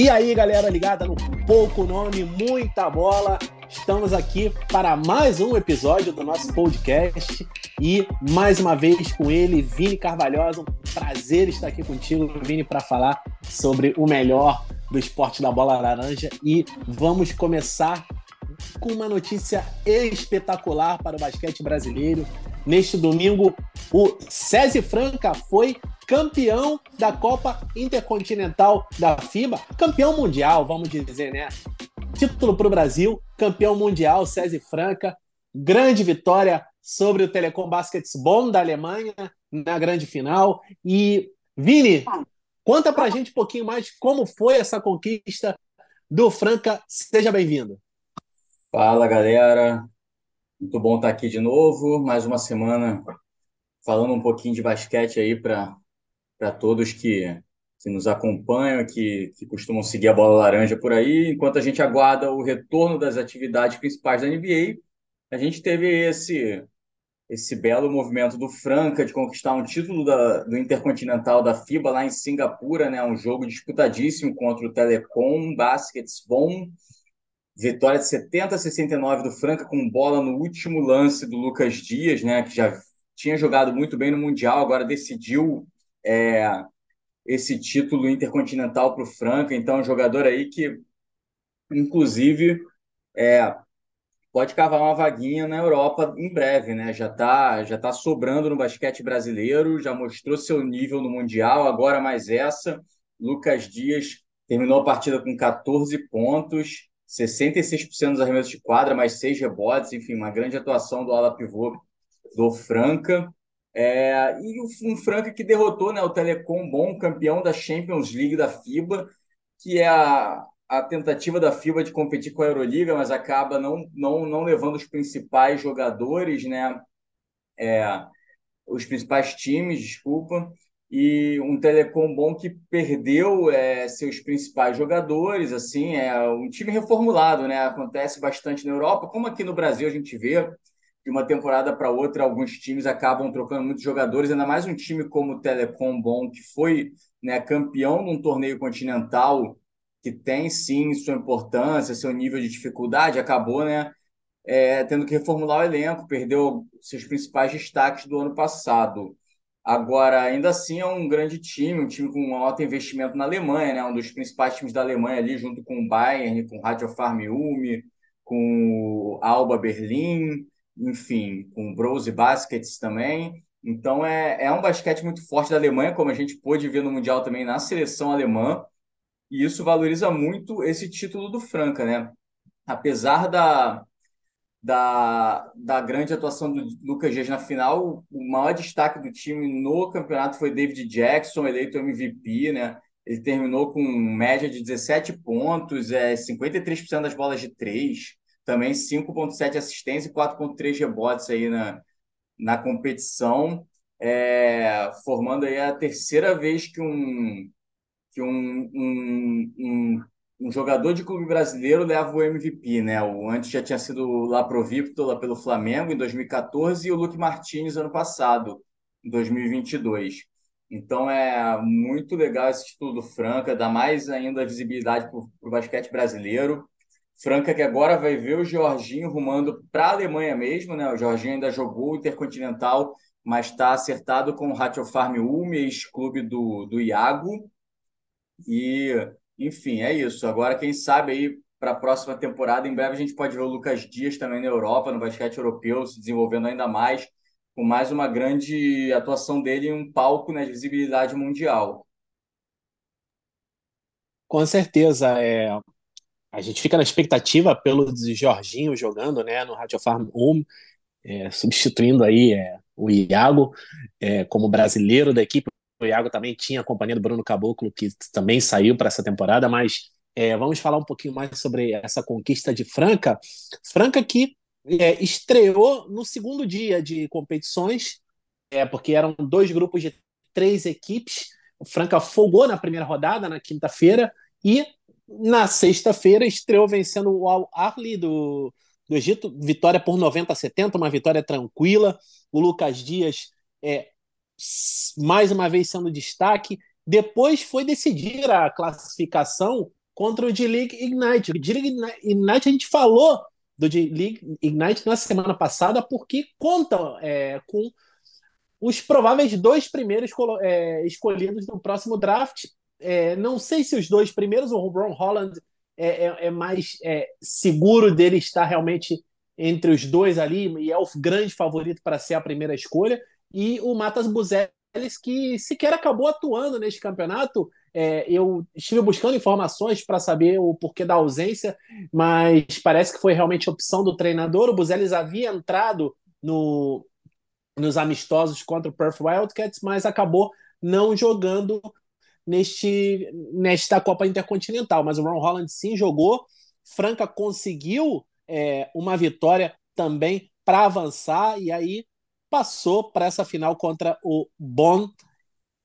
E aí, galera ligada no Pouco Nome, Muita Bola. Estamos aqui para mais um episódio do nosso podcast e mais uma vez com ele, Vini Carvalhosa. Um prazer estar aqui contigo, Vini, para falar sobre o melhor do esporte da bola laranja. E vamos começar com uma notícia espetacular para o basquete brasileiro. Neste domingo, o César Franca foi campeão da Copa Intercontinental da FIBA, campeão mundial, vamos dizer, né? Título para o Brasil, campeão mundial, César Franca, grande vitória sobre o Telecom Basketball da Alemanha na grande final. E, Vini, conta para a gente um pouquinho mais como foi essa conquista do Franca. Seja bem-vindo. Fala, galera. Muito bom estar aqui de novo, mais uma semana falando um pouquinho de basquete aí para todos que, que nos acompanham, que, que costumam seguir a bola laranja por aí. Enquanto a gente aguarda o retorno das atividades principais da NBA, a gente teve esse esse belo movimento do Franca de conquistar um título da, do Intercontinental da FIBA lá em Singapura, né? Um jogo disputadíssimo contra o Telecom Basketball. Vitória de 70 a 69 do Franca com bola no último lance do Lucas Dias, né? Que já tinha jogado muito bem no Mundial, agora decidiu é, esse título intercontinental para o Franca. Então, é um jogador aí que, inclusive, é, pode cavar uma vaguinha na Europa em breve, né? Já está já tá sobrando no basquete brasileiro, já mostrou seu nível no Mundial, agora mais essa. Lucas Dias terminou a partida com 14 pontos, 66% dos arremessos de quadra, mais seis rebotes, enfim, uma grande atuação do ala pivô do Franca. É, e um Franca que derrotou né, o Telecom Bom, campeão da Champions League da FIBA, que é a, a tentativa da FIBA de competir com a Euroliga, mas acaba não, não, não levando os principais jogadores, né? É, os principais times, desculpa, e um Telecom Bom que perdeu é, seus principais jogadores, assim, é um time reformulado, né? Acontece bastante na Europa, como aqui no Brasil a gente vê de uma temporada para outra, alguns times acabam trocando muitos jogadores, ainda mais um time como o Telecom Bom, que foi né, campeão de um torneio continental, que tem sim sua importância, seu nível de dificuldade, acabou né, é, tendo que reformular o elenco, perdeu seus principais destaques do ano passado. Agora, ainda assim, é um grande time, um time com um alto investimento na Alemanha, né? um dos principais times da Alemanha ali, junto com o Bayern, com o Radio Farm Ulm, com o Alba Berlim, enfim, com Brose Baskets também. Então é, é um basquete muito forte da Alemanha, como a gente pôde ver no Mundial também na seleção alemã, e isso valoriza muito esse título do Franca, né? Apesar da, da, da grande atuação do Lucas Dias na final, o maior destaque do time no campeonato foi David Jackson, eleito MVP, né? Ele terminou com média de 17 pontos, é, 53% das bolas de três, também 5,7 assistência e 4,3 rebotes aí na, na competição, é, formando aí a terceira vez que um, que um, um, um, um, jogador de clube brasileiro leva o MVP, né? O antes já tinha sido lá pro Victor, lá pelo Flamengo, em 2014, e o Luke Martinez ano passado, em 2022. Então é muito legal esse título do Franca, dá mais ainda visibilidade para o basquete brasileiro. Franca que agora vai ver o Jorginho rumando para a Alemanha mesmo, né? O Jorginho ainda jogou Intercontinental, mas está acertado com o Ratio Farm Ulm, ex-clube do, do Iago. E, enfim, é isso. Agora, quem sabe aí para a próxima temporada, em breve a gente pode ver o Lucas Dias também na Europa, no basquete europeu, se desenvolvendo ainda mais, com mais uma grande atuação dele em um palco né, de visibilidade mundial. Com certeza, é a gente fica na expectativa pelo Jorginho jogando né, no Radio Farm Home, é, substituindo aí é, o Iago é, como brasileiro da equipe. Iago também tinha a companhia do Bruno Caboclo, que também saiu para essa temporada, mas é, vamos falar um pouquinho mais sobre essa conquista de Franca. Franca que é, estreou no segundo dia de competições, é, porque eram dois grupos de três equipes. O Franca folgou na primeira rodada, na quinta-feira, e na sexta-feira, estreou vencendo o Al-Ahly do, do Egito, vitória por 90 a 70, uma vitória tranquila. O Lucas Dias é mais uma vez sendo destaque. Depois foi decidir a classificação contra o D-League Ignite. O D-League Ignite, a gente falou do D-League Ignite na semana passada, porque conta é, com os prováveis dois primeiros é, escolhidos no próximo draft. É, não sei se os dois primeiros, o Ron Holland é, é, é mais é, seguro dele estar realmente entre os dois ali e é o grande favorito para ser a primeira escolha. E o Matas Buzelis, que sequer acabou atuando neste campeonato. É, eu estive buscando informações para saber o porquê da ausência, mas parece que foi realmente opção do treinador. O Buzelis havia entrado no, nos amistosos contra o Perth Wildcats, mas acabou não jogando neste nesta Copa Intercontinental. Mas o Ron Holland sim jogou. Franca conseguiu é, uma vitória também para avançar e aí passou para essa final contra o Bonn,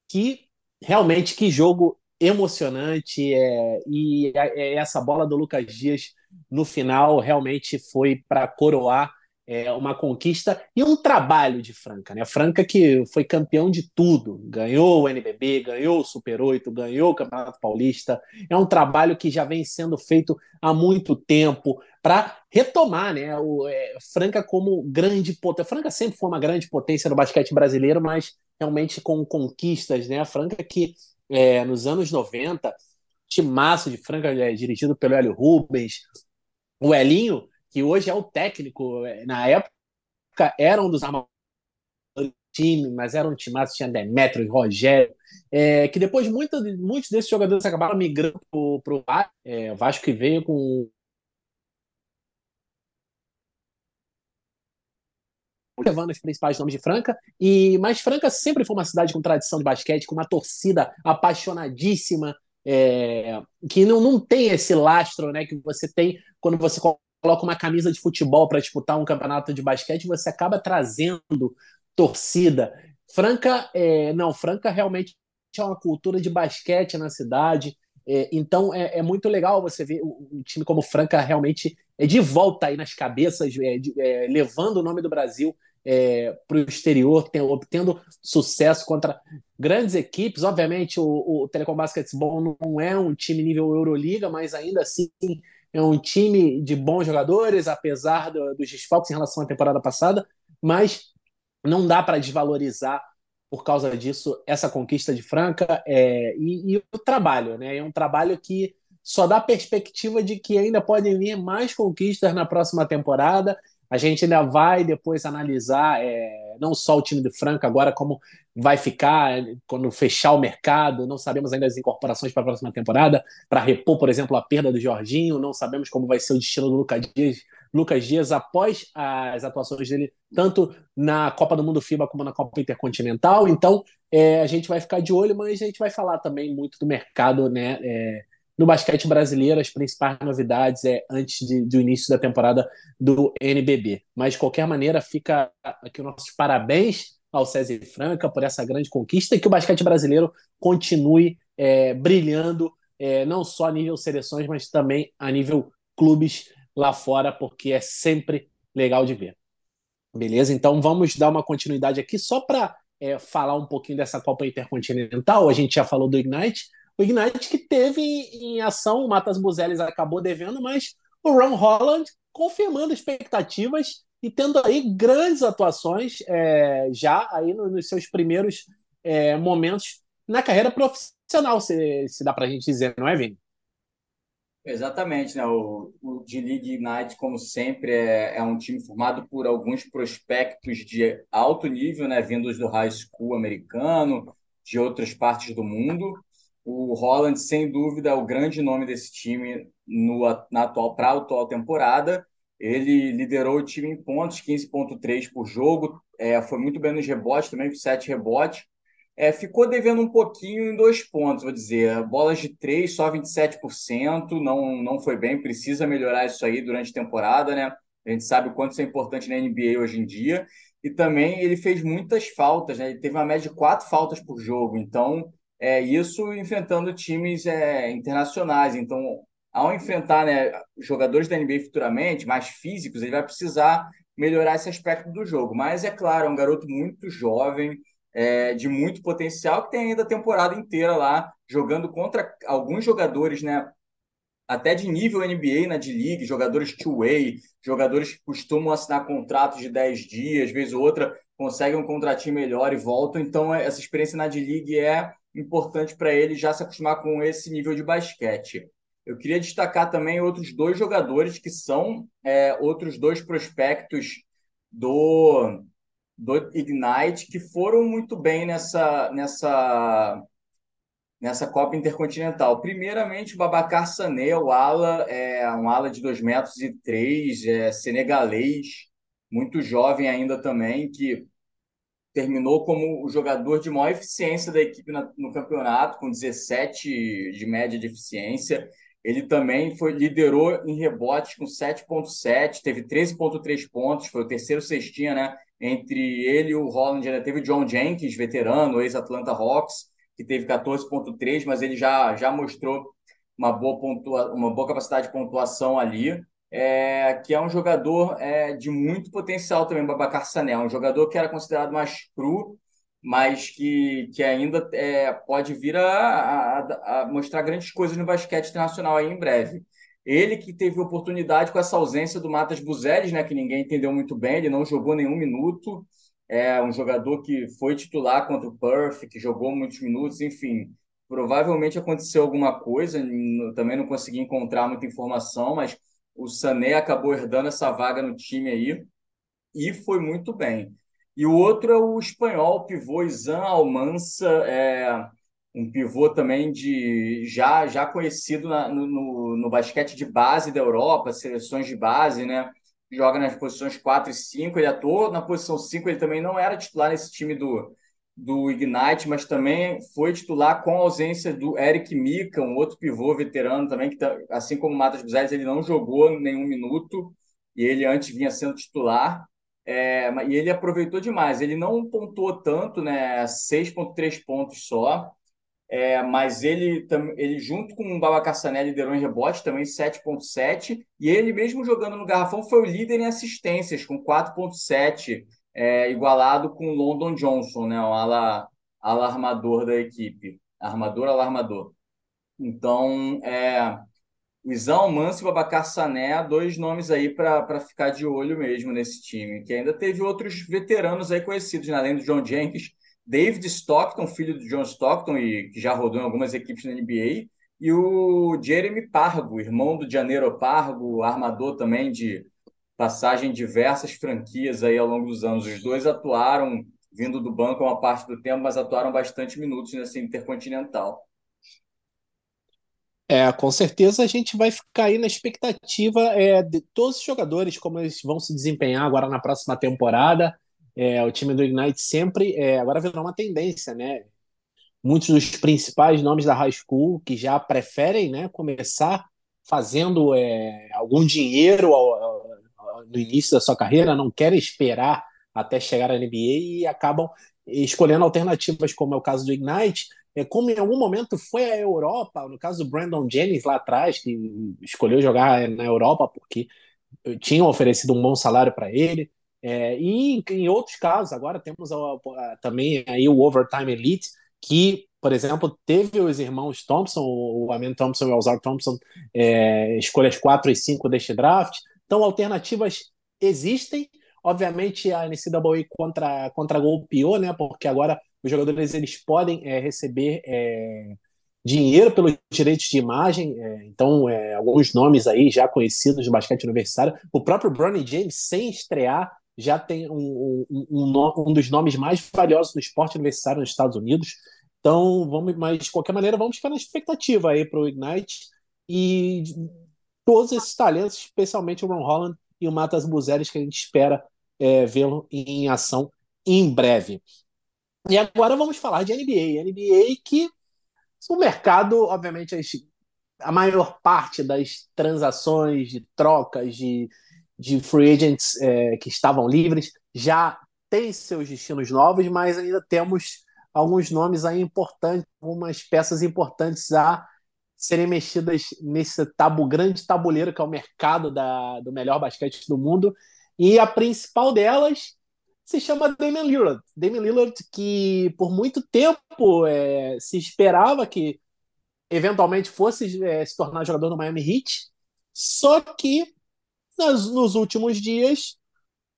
que realmente que jogo emocionante é, e é, essa bola do Lucas Dias no final realmente foi para coroar é, uma conquista e um trabalho de Franca, né? Franca que foi campeão de tudo, ganhou o NBB, ganhou o Super 8, ganhou o Campeonato Paulista. É um trabalho que já vem sendo feito há muito tempo para retomar, né? O é, Franca como grande potência. Franca sempre foi uma grande potência no basquete brasileiro, mas realmente com conquistas, né? A Franca que é, nos anos 90, timaço de Franca é, dirigido pelo Hélio Rubens, o Elinho que hoje é o técnico, é, na época era um dos armadores do time, mas era um time que tinha Demetrio, Rogério, é, que depois muito, muitos desses jogadores acabaram migrando para o Vasco, é, Vasco que veio com levando os principais nomes de Franca, e mas Franca sempre foi uma cidade com tradição de basquete, com uma torcida apaixonadíssima, é, que não, não tem esse lastro né, que você tem quando você coloca uma camisa de futebol para disputar um campeonato de basquete, você acaba trazendo torcida. Franca, é, não, Franca realmente é uma cultura de basquete na cidade. É, então é, é, muito legal você ver um time como Franca realmente é de volta aí nas cabeças, é, de, é, levando o nome do Brasil é, para o exterior, tem, obtendo sucesso contra grandes equipes. Obviamente, o, o Telecom Basketball não é um time nível Euroliga, mas ainda assim é um time de bons jogadores, apesar do, dos desfalques em relação à temporada passada, mas não dá para desvalorizar por causa disso essa conquista de Franca é, e, e, o trabalho, né? É um trabalho que só dá perspectiva de que ainda podem vir mais conquistas na próxima temporada a gente ainda vai depois analisar é, não só o time do Franca agora, como vai ficar quando fechar o mercado. Não sabemos ainda as incorporações para a próxima temporada, para repor, por exemplo, a perda do Jorginho. Não sabemos como vai ser o destino do Lucas Dias, Lucas Dias após as atuações dele, tanto na Copa do Mundo FIBA como na Copa Intercontinental. Então, é, a gente vai ficar de olho, mas a gente vai falar também muito do mercado, né? É, no basquete brasileiro, as principais novidades é antes de, do início da temporada do NBB. Mas, de qualquer maneira, fica aqui os nossos parabéns ao César Franca por essa grande conquista e que o basquete brasileiro continue é, brilhando, é, não só a nível seleções, mas também a nível clubes lá fora, porque é sempre legal de ver. Beleza? Então vamos dar uma continuidade aqui só para é, falar um pouquinho dessa Copa Intercontinental. A gente já falou do Ignite, o Ignite que teve em ação, o Matas Buzelis acabou devendo, mas o Ron Holland confirmando expectativas e tendo aí grandes atuações é, já aí nos seus primeiros é, momentos na carreira profissional, se, se dá para a gente dizer, não é, Vini? Exatamente, né? O, o D-League Ignite, como sempre, é, é um time formado por alguns prospectos de alto nível, né? Vindos do high school americano, de outras partes do mundo. O Holland, sem dúvida, é o grande nome desse time para a atual temporada. Ele liderou o time em pontos, 15,3 por jogo. É, foi muito bem nos rebotes também, com 7 rebotes. É, ficou devendo um pouquinho em dois pontos, vou dizer. Bolas de três, só 27%. Não, não foi bem, precisa melhorar isso aí durante a temporada, né? A gente sabe o quanto isso é importante na NBA hoje em dia. E também ele fez muitas faltas, né? Ele teve uma média de quatro faltas por jogo. Então, é, isso enfrentando times é, internacionais. Então, ao enfrentar né, jogadores da NBA futuramente, mais físicos, ele vai precisar melhorar esse aspecto do jogo. Mas, é claro, é um garoto muito jovem, é, de muito potencial, que tem ainda a temporada inteira lá, jogando contra alguns jogadores né, até de nível NBA na D-League, jogadores two-way, jogadores que costumam assinar contratos de 10 dias, vez ou outra conseguem um contratinho melhor e voltam. Então, essa experiência na D-League é importante para ele já se acostumar com esse nível de basquete. Eu queria destacar também outros dois jogadores que são é, outros dois prospectos do, do Ignite que foram muito bem nessa, nessa, nessa Copa Intercontinental. Primeiramente, o Babacar Sané, o ala, é um ala de 2 metros e 3, é, senegalês, muito jovem ainda também, que terminou como o jogador de maior eficiência da equipe no campeonato, com 17 de média de eficiência. Ele também foi liderou em rebotes com 7.7, teve 13.3 pontos, foi o terceiro cestinha, né? Entre ele e o Holland ainda teve o John Jenkins, veterano, ex-Atlanta Hawks, que teve 14.3, mas ele já, já mostrou uma boa, pontua, uma boa capacidade de pontuação ali. É, que é um jogador é, de muito potencial também, Babacar Sané, um jogador que era considerado mais cru, mas que, que ainda é, pode vir a, a, a, mostrar grandes coisas no basquete internacional aí em breve. Ele que teve oportunidade com essa ausência do Matas Buzeres, né, que ninguém entendeu muito bem, ele não jogou nenhum minuto, é um jogador que foi titular contra o Perth, que jogou muitos minutos, enfim, provavelmente aconteceu alguma coisa, também não consegui encontrar muita informação, mas o Sané acabou herdando essa vaga no time aí e foi muito bem. E o outro é o espanhol, o pivô Izan Almansa, é um pivô também de já já conhecido na, no, no basquete de base da Europa, seleções de base, né? Joga nas posições 4 e 5, ele atuou na posição 5, ele também não era titular nesse time do, do Ignite, mas também foi titular com a ausência do Eric Mika, um outro pivô veterano também, que tá, assim como o Matas Buzeres, ele não jogou nenhum minuto, e ele antes vinha sendo titular. É, e ele aproveitou demais. Ele não pontuou tanto, né? 6,3 pontos só. É, mas ele, ele, junto com o Babacar Sané, liderou em rebote também 7,7. E ele, mesmo jogando no Garrafão, foi o líder em assistências, com 4,7, é, igualado com o London Johnson, né? O ala, ala armador da equipe. Armador, alarmador. Então, é, o Isão Manso e o Babacar Sané, dois nomes aí para ficar de olho mesmo nesse time, que ainda teve outros veteranos aí conhecidos, né? além do John Jenkins, David Stockton, filho do John Stockton, e que já rodou em algumas equipes na NBA, e o Jeremy Pargo, irmão do Janeiro Pargo, armador também de passagem em diversas franquias aí ao longo dos anos. Os dois atuaram vindo do banco uma parte do tempo, mas atuaram bastante minutos nessa Intercontinental. É, com certeza a gente vai ficar aí na expectativa é, de todos os jogadores, como eles vão se desempenhar agora na próxima temporada. É, o time do Ignite sempre, é, agora virou uma tendência, né? Muitos dos principais nomes da high school que já preferem né, começar fazendo é, algum dinheiro ao, no início da sua carreira, não querem esperar até chegar à NBA e acabam escolhendo alternativas, como é o caso do Ignite, é, como em algum momento foi a Europa, no caso do Brandon Jennings lá atrás, que escolheu jogar na Europa porque tinham oferecido um bom salário para ele. É, e em, outros casos, agora temos a, a, também aí o Overtime Elite, que, por exemplo, teve os irmãos Thompson, o Amen Thompson e o Alzar Thompson, é, escolhas 4 e 5 deste draft. Então, alternativas existem. Obviamente, a NCAA contra, contra golpeou, né? Porque agora os jogadores eles podem é, receber é, dinheiro pelos direitos de imagem, é, então alguns nomes aí já conhecidos do basquete universitário, o próprio Bronny James, sem estrear, já tem um, um, um, um, dos nomes mais valiosos do esporte universitário nos Estados Unidos, então vamos, mas de qualquer maneira vamos ficar na expectativa aí para o Ignite e todos esses talentos, especialmente o Ron Holland e o Matas Buzeres, que a gente espera é, vê-lo em ação em breve. E agora vamos falar de NBA. NBA que o mercado, obviamente, a maior parte das transações, de trocas, de, de free agents é, que estavam livres já tem seus destinos novos, mas ainda temos alguns nomes aí importantes, algumas peças importantes a serem mexidas nesse tabu, grande tabuleiro que é o mercado da, do melhor basquete do mundo. E a principal delas se chama Damian Lillard. Damian Lillard que por muito tempo é, se esperava que eventualmente fosse é, se tornar jogador do Miami Heat, só que nas, nos últimos dias,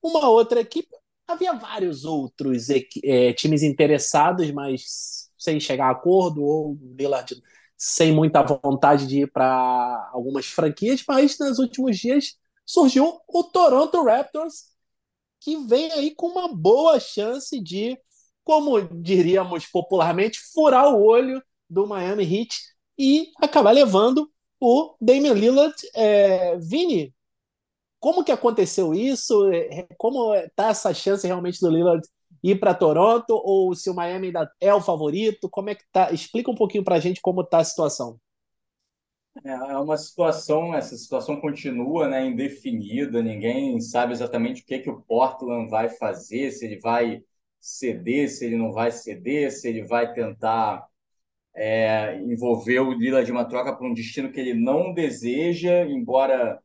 uma outra equipe, havia vários outros é, times interessados, mas sem chegar a acordo, ou Lillard sem muita vontade de ir para algumas franquias, mas nos últimos dias surgiu o Toronto Raptors, que vem aí com uma boa chance de, como diríamos popularmente, furar o olho do Miami Heat e acabar levando o Damian Lillard. É, Vini, como que aconteceu isso? É, como está essa chance realmente do Lillard ir para Toronto ou se o Miami ainda é o favorito? Como é que tá? Explica um pouquinho para a gente como está a situação. É, é uma situação, essa situação continua, né, indefinida. Ninguém sabe exatamente o que que o Portland vai fazer, se ele vai ceder, se ele não vai ceder, se ele vai tentar é, envolver o Lillard de uma troca para um destino que ele não deseja, embora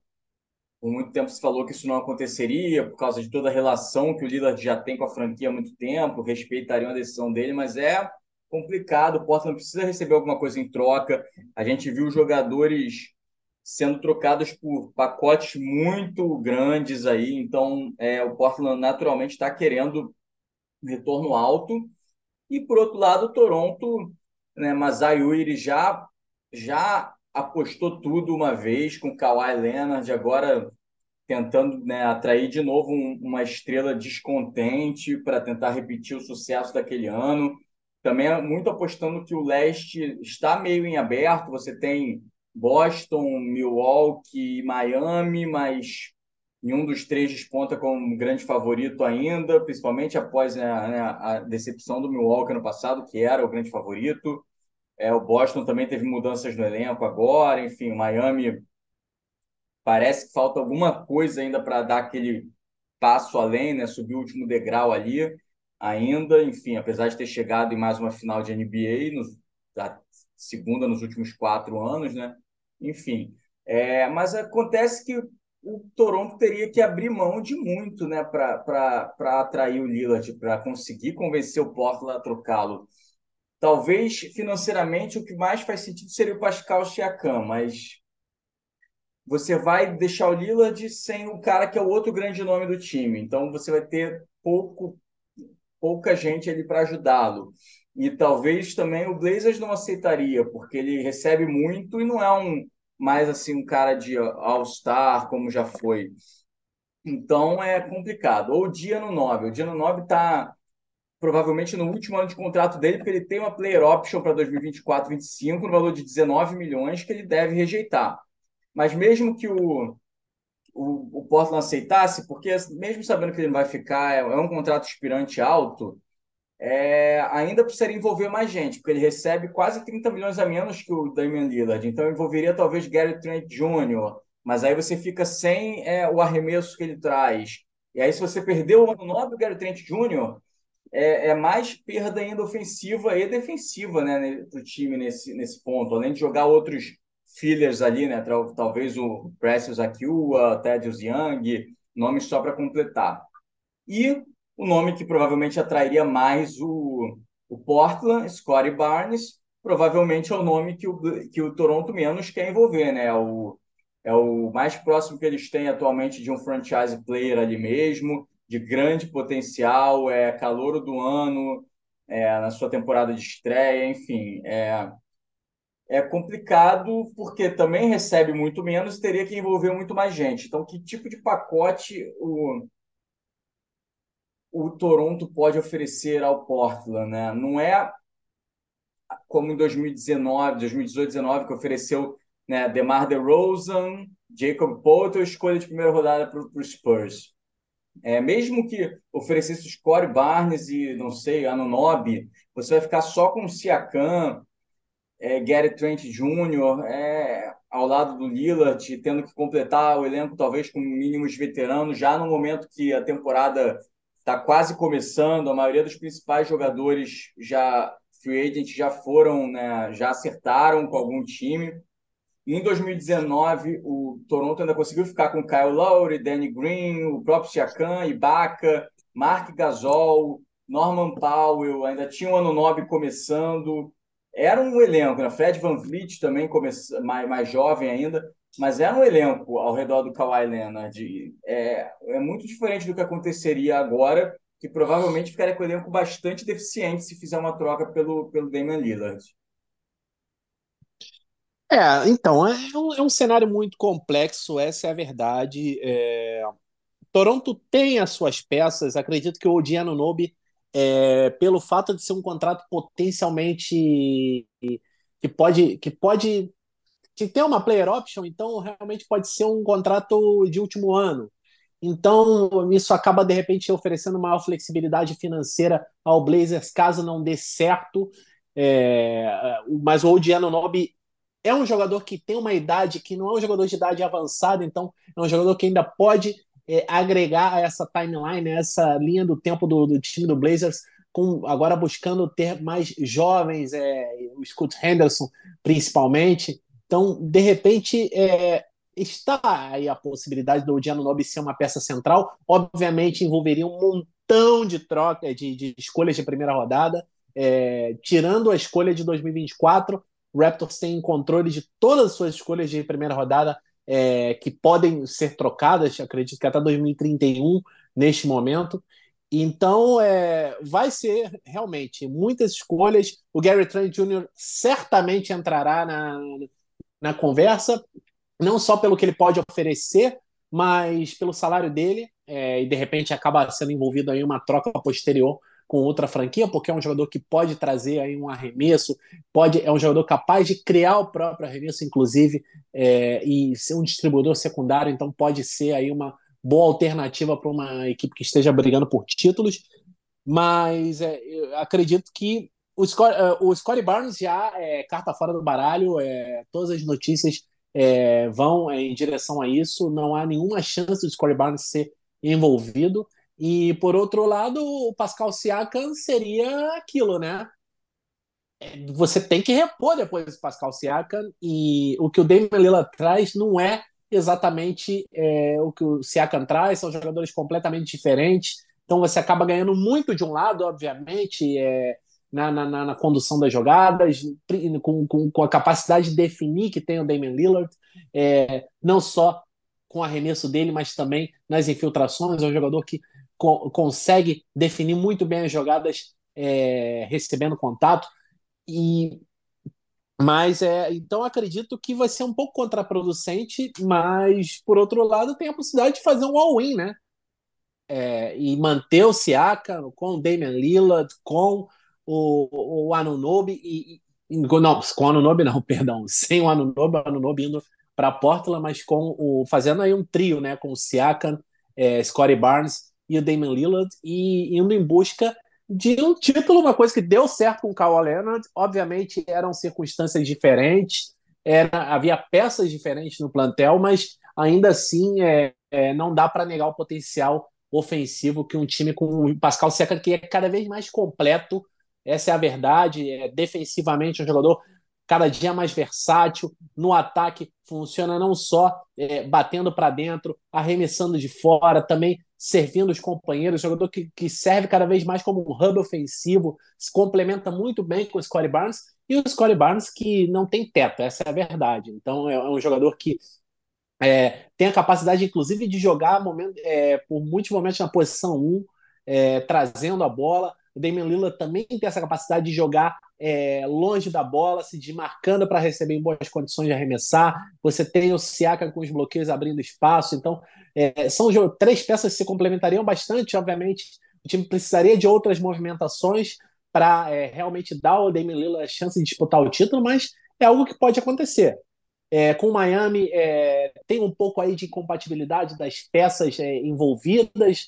por muito tempo se falou que isso não aconteceria por causa de toda a relação que o Lillard já tem com a franquia há muito tempo, respeitariam a decisão dele, mas é complicado. O Portland precisa receber alguma coisa em troca. A gente viu jogadores sendo trocados por pacotes muito grandes aí, então é, o Portland naturalmente está querendo um retorno alto. E por outro lado, o Toronto, né, Masai Ujiri já já apostou tudo uma vez com Kawhi Leonard, agora tentando né, atrair de novo um, uma estrela descontente para tentar repetir o sucesso daquele ano. Também muito apostando que o leste está meio em aberto. Você tem Boston, Milwaukee Miami, mas nenhum dos três desponta como grande favorito ainda, principalmente após né, a decepção do Milwaukee ano passado, que era o grande favorito. É, o Boston também teve mudanças no elenco agora, enfim, o Miami parece que falta alguma coisa ainda para dar aquele passo além, né? Subir o último degrau ali ainda, enfim, apesar de ter chegado em mais uma final de NBA, nos, da segunda nos últimos quatro anos, né? Enfim, é, mas acontece que o Toronto teria que abrir mão de muito, né, para atrair o Lillard, para conseguir convencer o Portland a trocá-lo. Talvez financeiramente o que mais faz sentido seria o Pascal Siakam, mas você vai deixar o Lillard sem o cara que é o outro grande nome do time. Então você vai ter pouco pouca gente ali para ajudá-lo. E talvez também o Blazers não aceitaria, porque ele recebe muito e não é um mais assim um cara de All-Star como já foi. Então é complicado. Ou o Diano 9. O Diano 9 está provavelmente no último ano de contrato dele, porque ele tem uma player option para 2024-25 no valor de 19 milhões que ele deve rejeitar. Mas mesmo que o, o, o Portland aceitasse, porque mesmo sabendo que ele vai ficar, é, é um contrato expirante alto, é, ainda precisaria envolver mais gente, porque ele recebe quase 30 milhões a menos que o Damian Lillard. Então envolveria talvez Gary Trent Jr., mas aí você fica sem é, o arremesso que ele traz. E aí, se você perdeu o ano nobre do Gary Trent Jr., é, é, mais perda ainda ofensiva e defensiva né, para o time nesse, nesse ponto, além de jogar outros fillers ali, né, talvez o Precious Akua, Thaddeus Young, nomes só para completar. E o nome que provavelmente atrairia mais o, o Portland, Scottie Barnes, provavelmente é o nome que o, que o Toronto menos quer envolver, né? É o, é o mais próximo que eles têm atualmente de um franchise player ali mesmo de grande potencial, é calouro do ano, é, na sua temporada de estreia, enfim. É, é complicado porque também recebe muito menos e teria que envolver muito mais gente. Então, que tipo de pacote o, o Toronto pode oferecer ao Portland? Né? Não é como em 2019, 2018, 2019, que ofereceu né, DeMar DeRozan, Jacob Poeltl, escolha de primeira rodada para o Spurs. É, mesmo que oferecesse Corey Barnes e, não sei, Anunobi, você vai ficar só com Siakam, é, Gary Trent Jr., é, ao lado do Lillard, tendo que completar o elenco talvez com mínimos veteranos, já no momento que a temporada está quase começando, a maioria dos principais jogadores já free agent já foram, né, já acertaram com algum time. Em 2019, o Toronto ainda conseguiu ficar com Kyle Lowry, Danny Green, o próprio Siakam, Ibaka, Mark Gasol, Norman Powell, ainda tinha o ano 9 começando. era um elenco, né? Fred Van Vliet também começou, mais, mais jovem ainda, mas era um elenco ao redor do Kawhi Leonard. É, é muito diferente do que aconteceria agora, que provavelmente ficaria com o elenco bastante deficiente se fizer uma troca pelo, pelo Damian Lillard. É, então, é um, é um cenário muito complexo, essa é a verdade. É... Toronto tem as suas peças, acredito que o Odiano Nobe é, pelo fato de ser um contrato potencialmente que pode que pode que ter uma player option, então realmente pode ser um contrato de último ano. Então, isso acaba de repente oferecendo maior flexibilidade financeira ao Blazers caso não dê certo. É, mas o Odiano Nobe é um jogador que tem uma idade que não é um jogador de idade avançada, então é um jogador que ainda pode é, agregar a essa timeline, essa linha do tempo do, do, time do Blazers, com agora buscando ter mais jovens, é, o Scott Henderson principalmente. Então, de repente, é, está aí a possibilidade do Odiano Nobi ser uma peça central. Obviamente, envolveria um montão de troca de, de escolhas de primeira rodada. É, tirando a escolha de 2024, o Raptors tem controle de todas as suas escolhas de primeira rodada é, que podem ser trocadas, acredito que até 2031, neste momento. Então, é, vai ser realmente muitas escolhas. O Gary Trent Jr. certamente entrará na, na conversa, não só pelo que ele pode oferecer, mas pelo salário dele, é, e de repente acaba sendo envolvido em uma troca posterior com outra franquia, porque é um jogador que pode trazer aí um arremesso, pode é um jogador capaz de criar o próprio arremesso, inclusive, é, e ser um distribuidor secundário, então pode ser aí uma boa alternativa para uma equipe que esteja brigando por títulos. Mas é, acredito que o, Scott, é, o Scottie Barnes já é carta fora do baralho, é, todas as notícias é, vão é, em direção a isso, não há nenhuma chance do Scottie Barnes ser envolvido. E por outro lado, o Pascal Siakam seria aquilo, né? É, você tem que repor depois do Pascal Siakam e o que o Damian Lillard traz não é exatamente é, o que o Siakam traz, são jogadores completamente diferentes. Então você acaba ganhando muito de um lado, obviamente, é, na, na, na, condução das jogadas, com, com, com, a capacidade de definir que tem o Damian Lillard, é, não só com o arremesso dele, mas também nas infiltrações. É um jogador que co consegue definir muito bem as jogadas é, recebendo contato. E mas é, então acredito que vai ser um pouco contraproducente, mas por outro lado tem a possibilidade de fazer um all-in, né? É, e manter o Siaka com o Damian Lillard, com o, o Anunobi e, e não, com o Anunobi não, perdão, sem o Anunobi, o Anunobi indo para Portland, mas com o fazendo aí um trio, né, com o Siakam, é, Scottie Barnes e o Damian Lillard e indo em busca de um título, uma coisa que deu certo com o Kawhi Leonard. Obviamente eram circunstâncias diferentes, era, havia peças diferentes no plantel, mas ainda assim é, é não dá para negar o potencial ofensivo que um time com o Pascal Siakam que é cada vez mais completo. Essa é a verdade. É, defensivamente, um jogador cada dia mais versátil. No ataque, funciona não só é, batendo para dentro, arremessando de fora, também servindo os companheiros. Jogador que, que serve cada vez mais como um hub ofensivo, se complementa muito bem com o Scottie Barnes. E o Scottie Barnes que não tem teto, essa é a verdade. Então é, é um jogador que é, tem a capacidade, inclusive, de jogar momento, é, por muitos momentos na posição 1, é, trazendo a bola. O Damian Lillard também tem essa capacidade de jogar é, longe da bola, se desmarcando para receber em boas condições de arremessar. Você tem o Siaka com os bloqueios abrindo espaço. Então, é, são três peças que se complementariam bastante. Obviamente, o time precisaria de outras movimentações para é, realmente dar ao Damian Lillard a chance de disputar o título, mas é algo que pode acontecer. É, com o Miami, é, tem um pouco aí de incompatibilidade das peças é, envolvidas.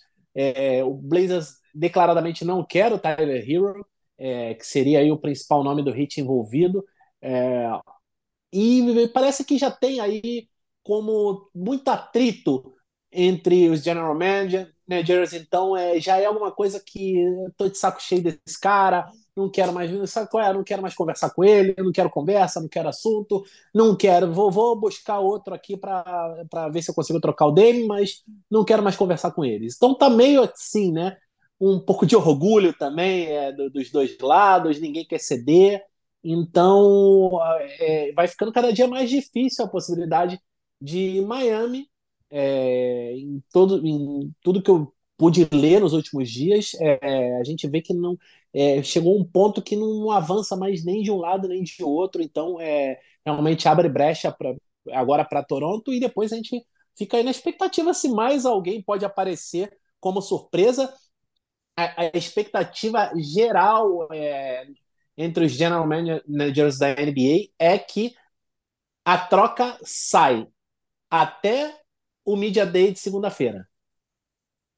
O Blazers declaradamente não quer o Tyler Hero, é, que seria aí o principal nome do hit envolvido. É, e parece que já tem aí como muito atrito entre os general managers, então é, já é alguma coisa que estou de saco cheio desse cara, não quero mais, sabe qual é? Não quero mais conversar com ele, não quero conversa, não quero assunto, não quero, vou, vou buscar outro aqui para ver se eu consigo trocar o dele, mas não quero mais conversar com eles. Então tá meio assim, né? Um pouco de orgulho também é, do, dos dois lados, ninguém quer ceder. Então, é, vai ficando cada dia mais difícil a possibilidade de Miami, é, em, todo, em tudo que eu pude ler nos últimos dias, é, a gente vê que não é, chegou um ponto que não avança mais nem de um lado nem de outro, então é, realmente abre brecha pra, agora para Toronto e depois a gente fica aí na expectativa se mais alguém pode aparecer como surpresa. A, a expectativa geral é, entre os general managers da NBA é que a troca sai até o Media Day de segunda-feira.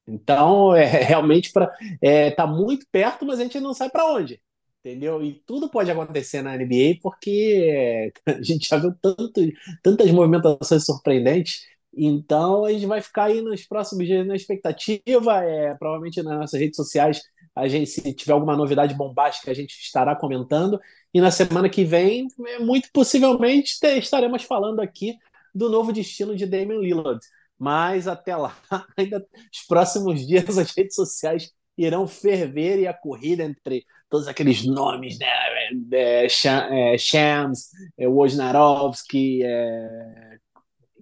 Então, é realmente para é, tá muito perto, mas a gente não sabe para onde, entendeu? E tudo pode acontecer na NBA porque a gente já viu tanto, tantas movimentações surpreendentes. Então, a gente vai ficar aí nos próximos dias na expectativa, é, provavelmente nas nossas redes sociais a gente, se tiver alguma novidade bombástica, a gente estará comentando. E na semana que vem, é, muito possivelmente, estaremos falando aqui do novo destino de Damian Lillard. Mas até lá, ainda os próximos dias, as redes sociais irão ferver e a corrida entre todos aqueles nomes, né? É, é, Shams, é, Wojnarowski, é,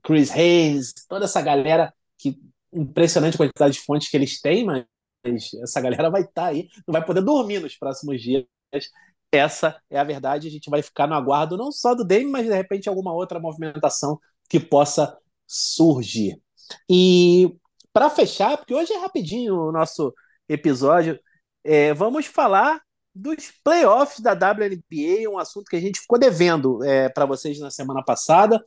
Chris Hayes, toda essa galera que impressionante quantidade de fontes que eles têm, mas essa galera vai estar tá aí, não vai poder dormir nos próximos dias. Essa é a verdade. A gente vai ficar no aguardo não só do Dame, mas de repente alguma outra movimentação que possa surgir. E para fechar, porque hoje é rapidinho o nosso episódio, é, vamos falar dos playoffs da WNBA, um assunto que a gente ficou devendo é, para vocês na semana passada,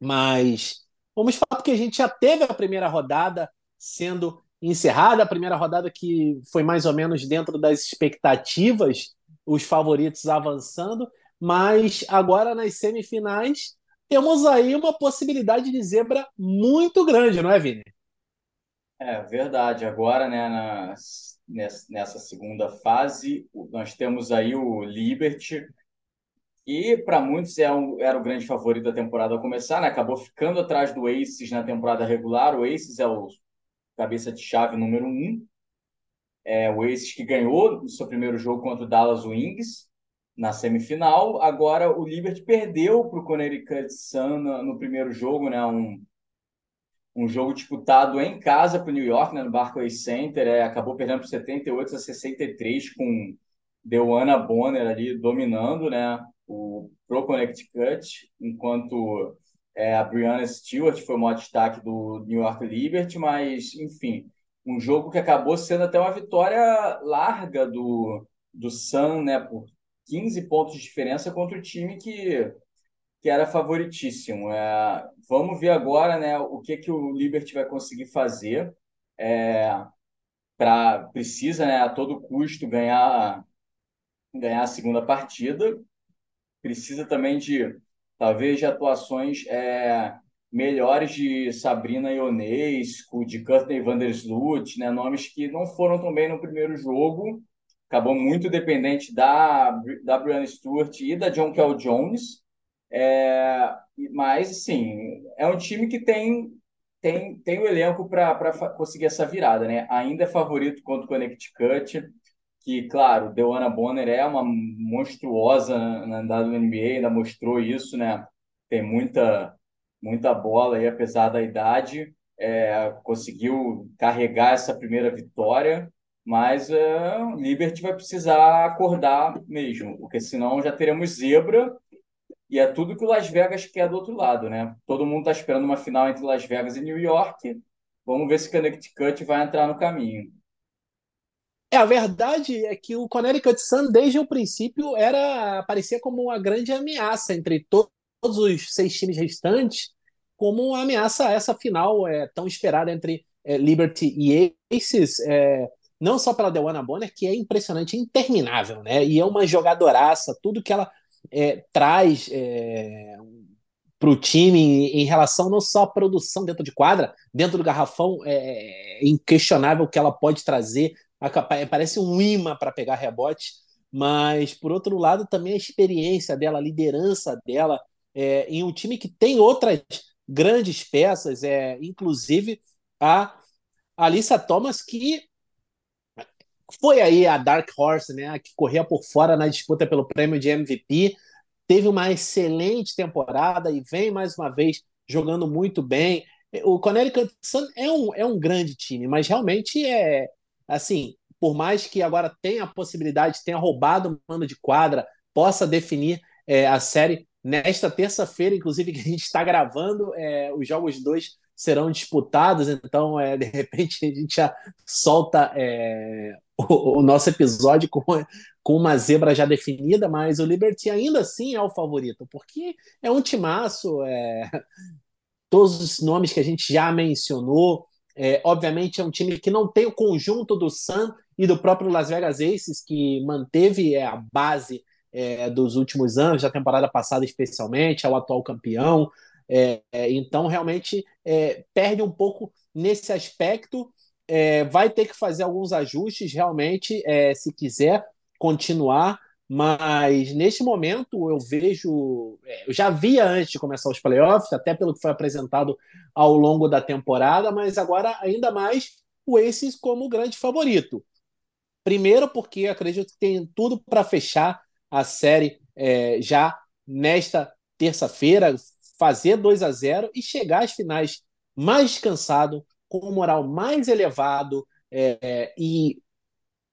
mas vamos falar porque a gente já teve a primeira rodada sendo encerrada, a primeira rodada que foi mais ou menos dentro das expectativas, os favoritos avançando, mas agora nas semifinais temos aí uma possibilidade de zebra muito grande, não é, Vini? É verdade. Agora, né, nas, nessa segunda fase, nós temos aí o Liberty, que para muitos é um, era o grande favorito da temporada a começar, né? Acabou ficando atrás do Aces na temporada regular. O Aces é o cabeça de chave número um. É, o Aces que ganhou o seu primeiro jogo contra o Dallas Wings na semifinal. Agora o Liberty perdeu para o Connecticut Sun no, no, primeiro jogo, né? Um, um jogo disputado em casa para o New York, né? no Barclays Center. É, acabou perdendo por 78 a 63 com Deuana Bonner ali dominando, né? O pro Connecticut, enquanto é, a Brianna Stewart foi o maior destaque do New York Liberty, mas, enfim, um jogo que acabou sendo até uma vitória larga do, do Sun, né, por 15 pontos de diferença contra o time que, que era favoritíssimo. É, vamos ver agora né, o que, que o Liberty vai conseguir fazer. É, pra, precisa né, a todo custo ganhar, ganhar a segunda partida. Precisa também de talvez de atuações é, melhores de Sabrina Ionesco, de Courtney Vandersloot, né, nomes que não foram tão bem no primeiro jogo, acabou muito dependente da, da Brianna Stewart e da John Kell Jones, é, mas, sim, é um time que tem tem, tem o elenco para conseguir essa virada, né? Ainda é favorito contra o Connecticut, que, claro, Deanna Bonner é uma monstruosa na, WNBA, ainda mostrou isso, né? Tem muita, muita bola aí, apesar da idade. É, conseguiu carregar essa primeira vitória, mas é, o Liberty vai precisar acordar mesmo, porque senão já teremos zebra e é tudo que o Las Vegas quer do outro lado, né? Todo mundo está esperando uma final entre Las Vegas e New York. Vamos ver se Connecticut vai entrar no caminho. É, a verdade é que o Connecticut Sun, desde o princípio, era parecia como uma grande ameaça entre to todos os seis times restantes, como uma ameaça a essa final é, tão esperada entre é, Liberty e Aces, é, não só pela Dewana Bonner, que é impressionante, interminável, né? E é uma jogadoraça, tudo que ela é, traz é, para o time em, em, relação não só à produção dentro de quadra, dentro do garrafão, é, é inquestionável o que ela pode trazer parece um imã para pegar rebote, mas por outro lado também a experiência dela, a liderança dela é, em um time que tem outras grandes peças, é, inclusive a Alissa Thomas, que foi aí a Dark Horse, né, que corria por fora na disputa pelo prêmio de MVP, teve uma excelente temporada e vem mais uma vez jogando muito bem. O Connecticut Sun é um, é um grande time, mas realmente é assim, por mais que agora tenha a possibilidade, tenha roubado o mando de quadra, possa definir é, a série nesta terça-feira, inclusive que a gente está gravando, é, os jogos dois serão disputados, então é, de repente a gente já solta é, o, o, nosso episódio com, com uma zebra já definida, mas o Liberty ainda assim é o favorito, porque é um timaço, é, todos os nomes que a gente já mencionou, é, obviamente é um time que não tem o conjunto do Sun e do próprio Las Vegas Aces, que manteve é, a base é, dos últimos anos, da temporada passada especialmente, é o atual campeão. É, é então, realmente, é, perde um pouco nesse aspecto. Vai ter que fazer alguns ajustes, realmente, se quiser continuar. Mas neste momento eu vejo, eu já via antes de começar os playoffs, até pelo que foi apresentado ao longo da temporada, mas agora ainda mais o Aces como grande favorito. Primeiro, porque acredito que tem tudo para fechar a série é, já nesta terça-feira, fazer 2 a 0 e chegar às finais mais descansado, com o moral mais elevado é, e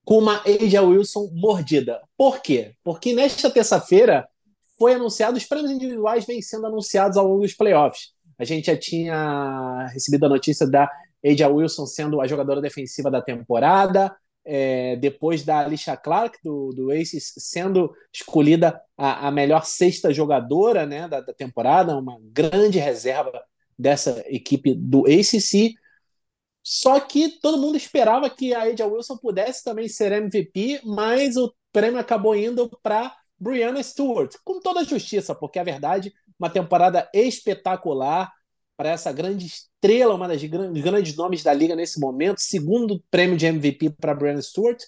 com uma Aja Wilson mordida. Por quê? Porque nesta terça-feira foi anunciado, os prêmios individuais vêm sendo anunciados ao longo dos playoffs. A gente já tinha recebido a notícia da Aja Wilson sendo a jogadora defensiva da temporada, é, depois da Alicia Clark, do, do Aces, sendo escolhida a, a melhor sexta jogadora né, da, da, temporada, uma grande reserva dessa equipe do ACC. Só que todo mundo esperava que a Aja Wilson pudesse também ser MVP, mas o prêmio acabou indo para Brianna Stewart, com toda a justiça, porque a verdade, uma temporada espetacular, para essa grande estrela, uma das grandes nomes da liga nesse momento, segundo prêmio de MVP para Brianna Stewart,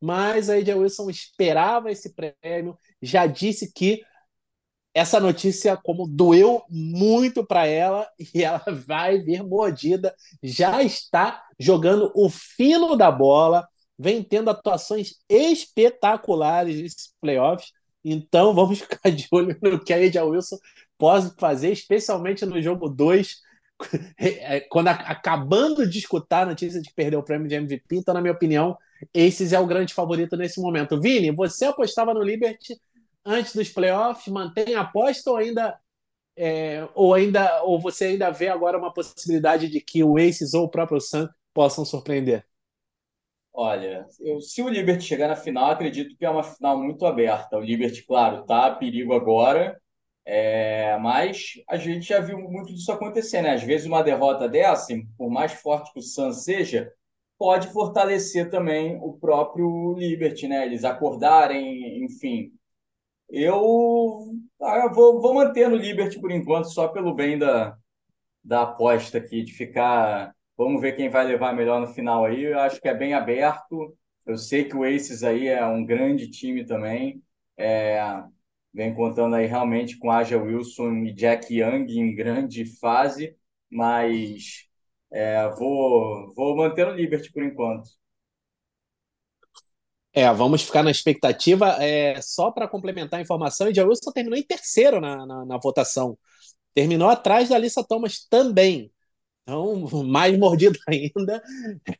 mas a AJ Wilson esperava esse prêmio, já disse que essa notícia como doeu muito para ela e ela vai vir mordida, já está jogando o fino da bola, vem tendo atuações espetaculares nesses playoffs. Então vamos ficar de olho no que a Aja Wilson pode fazer, especialmente no jogo 2, é, quando acabando de escutar a notícia de que perdeu o prêmio de MVP. Então, na minha opinião, esses é o grande favorito nesse momento. Vini, você apostava no Liberty antes dos playoffs? Mantém a aposta ou ainda é, ou ainda ou você ainda vê agora uma possibilidade de que o Aces ou o próprio Sun possam surpreender? Olha, eu, se o Liberty chegar na final, acredito que é uma final muito aberta. O Liberty, claro, tá a perigo agora, é, mas a gente já viu muito disso acontecer, né? Às vezes uma derrota dessa, por mais forte que o Sun seja, pode fortalecer também o próprio Liberty, né? Eles acordarem, enfim. Eu, ah, eu vou, vou manter no Liberty por enquanto, só pelo bem da, da aposta aqui, de ficar. Vamos ver quem vai levar melhor no final aí. Eu acho que é bem aberto. Eu sei que o Aces aí é um grande time também. É, vem contando aí realmente com Aja Wilson e Jack Young em grande fase, mas é, vou, vou manter o Liberty por enquanto. É, vamos ficar na expectativa. É, só para complementar a informação, o Wilson terminou em terceiro na, na, na, votação. Terminou atrás da Alissa Thomas também. Então, mais mordido ainda.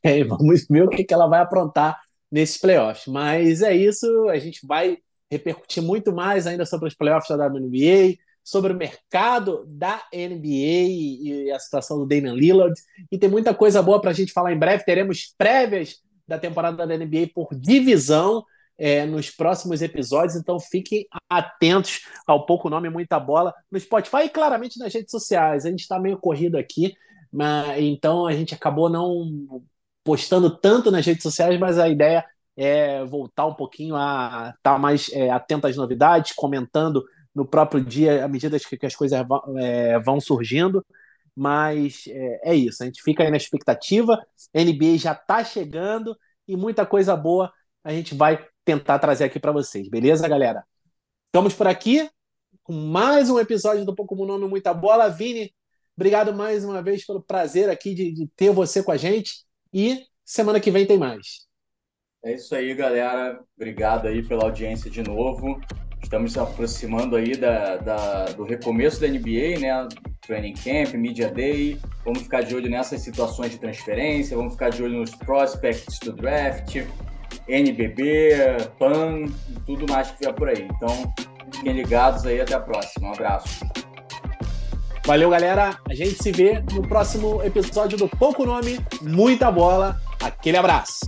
É, vamos ver o que, que ela vai aprontar nesses playoffs. Mas é isso, a gente vai repercutir muito mais ainda sobre os playoffs da WNBA, sobre o mercado da NBA e a situação do Damian Lillard. E tem muita coisa boa para a gente falar em breve. Teremos prévias da temporada da NBA por divisão é, nos próximos episódios, então fiquem atentos ao Pouco Nome Muita Bola no Spotify e claramente nas redes sociais. A gente está meio corrido aqui, mas, então a gente acabou não postando tanto nas redes sociais, mas a ideia é, voltar um pouquinho a estar tá mais é, atento às novidades, comentando no próprio dia à medida que, as coisas é, vão surgindo. Mas é, é, isso, a gente fica aí na expectativa. NBA já está chegando e muita coisa boa a gente vai tentar trazer aqui para vocês, beleza, galera? Estamos por aqui com mais um episódio do Pouco Nome Muita Bola. Vini, obrigado mais uma vez pelo prazer aqui de, de ter você com a gente e semana que vem tem mais. É isso aí, galera. Obrigado aí pela audiência de novo. Estamos aproximando aí da, da, do recomeço da NBA, né? Training Camp, Media Day. Vamos ficar de olho nessas situações de transferência, vamos ficar de olho nos prospects do draft, NBB, PAN, tudo mais que vier por aí. Então, fiquem ligados aí, até a próxima. Um abraço. Valeu, galera. A gente se vê no próximo episódio do Pouco Nome, Muita Bola. Aquele abraço.